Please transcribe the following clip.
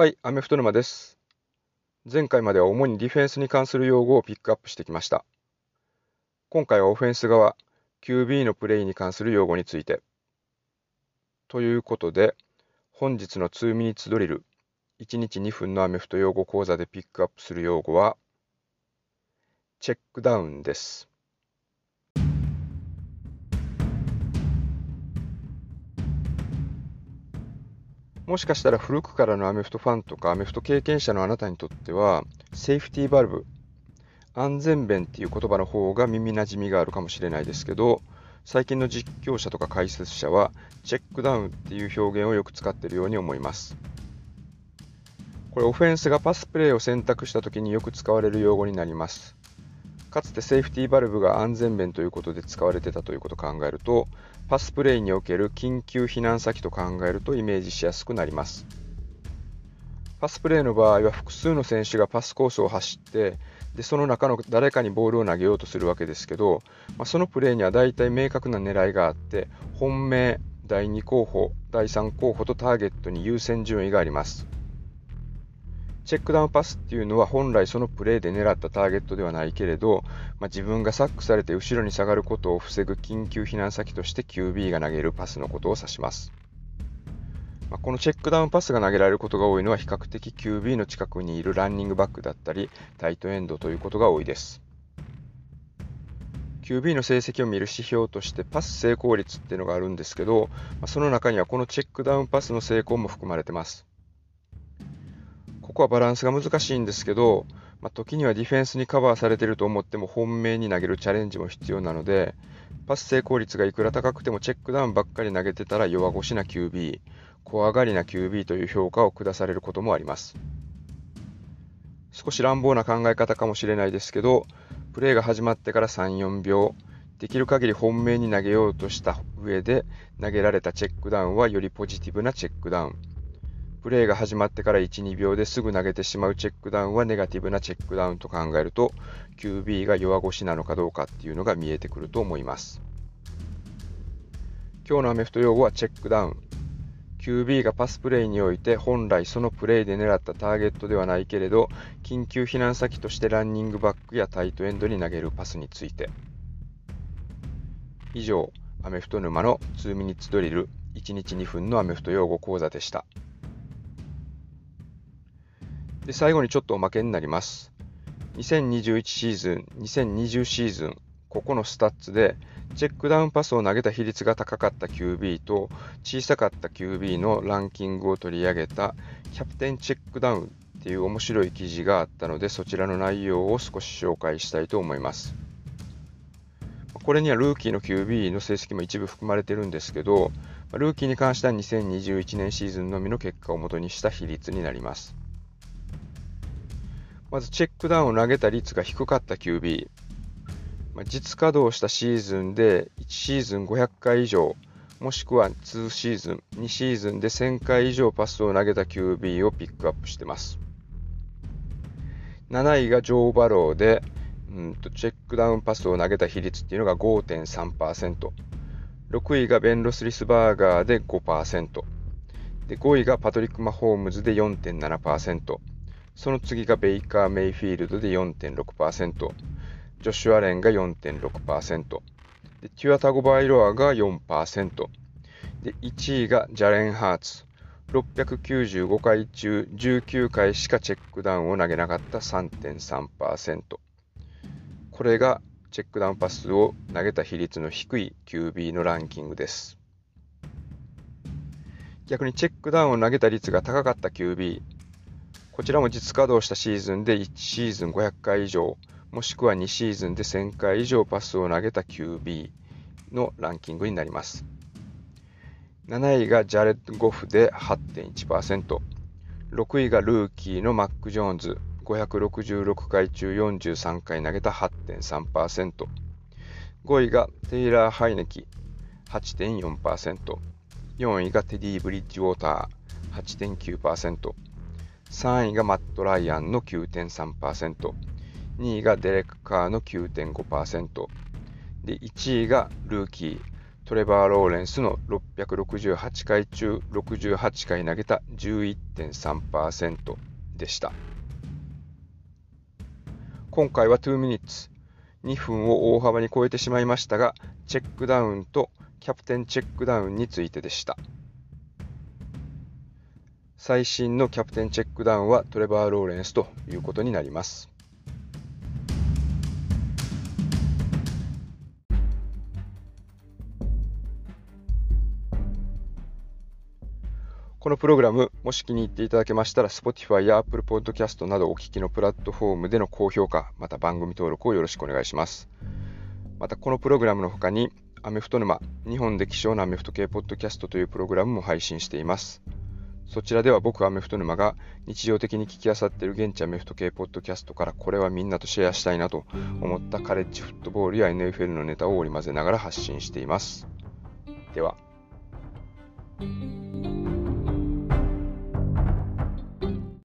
はい、アメフト沼です。前回までは主にディフェンスに関する用語をピックアップしてきました。今回はオフェンス側、QB のプレイに関する用語について。ということで、本日の2ミニッツドリル、1日2分のアメフト用語講座でピックアップする用語は、チェックダウンです。もしかしたら古くからのアメフトファンとかアメフト経験者のあなたにとっては、セーフティーバルブ、安全弁っていう言葉の方が耳なじみがあるかもしれないですけど、最近の実況者とか解説者は、チェックダウンっていう表現をよく使っているように思います。これ、オフェンスがパスプレーを選択した時によく使われる用語になります。かつてセーフティーバルブが安全弁ということで使われてたということを考えると、パスプレイにおける緊急避難先と考えるとイメージしやすくなります。パスプレイの場合は複数の選手がパスコースを走って、でその中の誰かにボールを投げようとするわけですけど、まあ、そのプレーには大体明確な狙いがあって、本命、第2候補、第3候補とターゲットに優先順位があります。チェックダウンパスっていうのは本来そのプレーで狙ったターゲットではないけれど、まあ、自分がサックされて後ろに下がることを防ぐ緊急避難先として QB が投げるパスのことを指します。まあ、このチェックダウンパスが投げられることが多いのは比較的 QB の近くにいるランニングバックだったりタイトエンドということが多いです。QB の成績を見る指標としてパス成功率っていうのがあるんですけど、まあ、その中にはこのチェックダウンパスの成功も含まれてます。ここはバランスが難しいんですけど、まあ、時にはディフェンスにカバーされてると思っても本命に投げるチャレンジも必要なので、パス成功率がいくら高くてもチェックダウンばっかり投げてたら弱腰な QB、怖がりな QB という評価を下されることもあります。少し乱暴な考え方かもしれないですけど、プレーが始まってから3、4秒、できる限り本命に投げようとした上で投げられたチェックダウンはよりポジティブなチェックダウン。プレーが始まってから1、2秒ですぐ投げてしまうチェックダウンはネガティブなチェックダウンと考えると、QB が弱腰なのかどうかっていうのが見えてくると思います。今日のアメフト用語はチェックダウン。QB がパスプレーにおいて本来そのプレーで狙ったターゲットではないけれど、緊急避難先としてランニングバックやタイトエンドに投げるパスについて。以上、アメフト沼の2ミニッツドリル1日2分のアメフト用語講座でした。で、最後にちょっとおまけになります。2021シーズン、2020シーズン、ここのスタッツで、チェックダウンパスを投げた比率が高かった QB と小さかった QB のランキングを取り上げたキャプテンチェックダウンっていう面白い記事があったので、そちらの内容を少し紹介したいと思います。これにはルーキーの QB の成績も一部含まれてるんですけど、ルーキーに関しては2021年シーズンのみの結果をもとにした比率になります。まずチェックダウンを投げた率が低かった QB。ま実稼働したシーズンで1シーズン500回以上、もしくは2シーズン、2シーズンで1000回以上パスを投げた QB をピックアップしてます。7位がジョー・バローで、うんとチェックダウンパスを投げた比率っていうのが5.3%。6位がベン・ロスリスバーガーで5%。で5位がパトリック・マホームズで4.7%。その次がベイカー・メイフィールドで4.6%。ジョシュアレンが4.6%。で、テュアタゴバイロアが4%。で、1位がジャレン・ハーツ。695回中19回しかチェックダウンを投げなかった3.3%。これがチェックダウンパスを投げた比率の低い QB のランキングです。逆にチェックダウンを投げた率が高かった QB。こちらも実稼働したシーズンで1シーズン500回以上、もしくは2シーズンで1000回以上パスを投げた QB のランキングになります。7位がジャレット・ゴフで8.1%、6位がルーキーのマック・ジョーンズ、566回中43回投げた8.3%、5位がテイラー・ハイネキ、8.4%、4位がテディ・ブリッジウォーター、8.9%、3位がマット・ライアンの9.3%、2位がデレック・カーの9.5%、で1位がルーキー、トレバー・ローレンスの668回中68回投げた11.3%でした。今回は2ミニッツ2分を大幅に超えてしまいましたが、チェックダウンとキャプテンチェックダウンについてでした。最新のキャプテンチェックダウンはトレバー・ローレンスということになります。このプログラム、もし気に入っていただけましたら、Spotify や Apple Podcast などお聞きのプラットフォームでの高評価、また番組登録をよろしくお願いします。また、このプログラムの他に、アメフト沼、日本で希少なアメフト系ポッドキャストというプログラムも配信しています。そちらでは僕、アメフト沼が日常的に聞き漁っている現地アメフト系ポッドキャストからこれはみんなとシェアしたいなと思ったカレッジフットボールや NFL のネタを織り交ぜながら発信しています。では。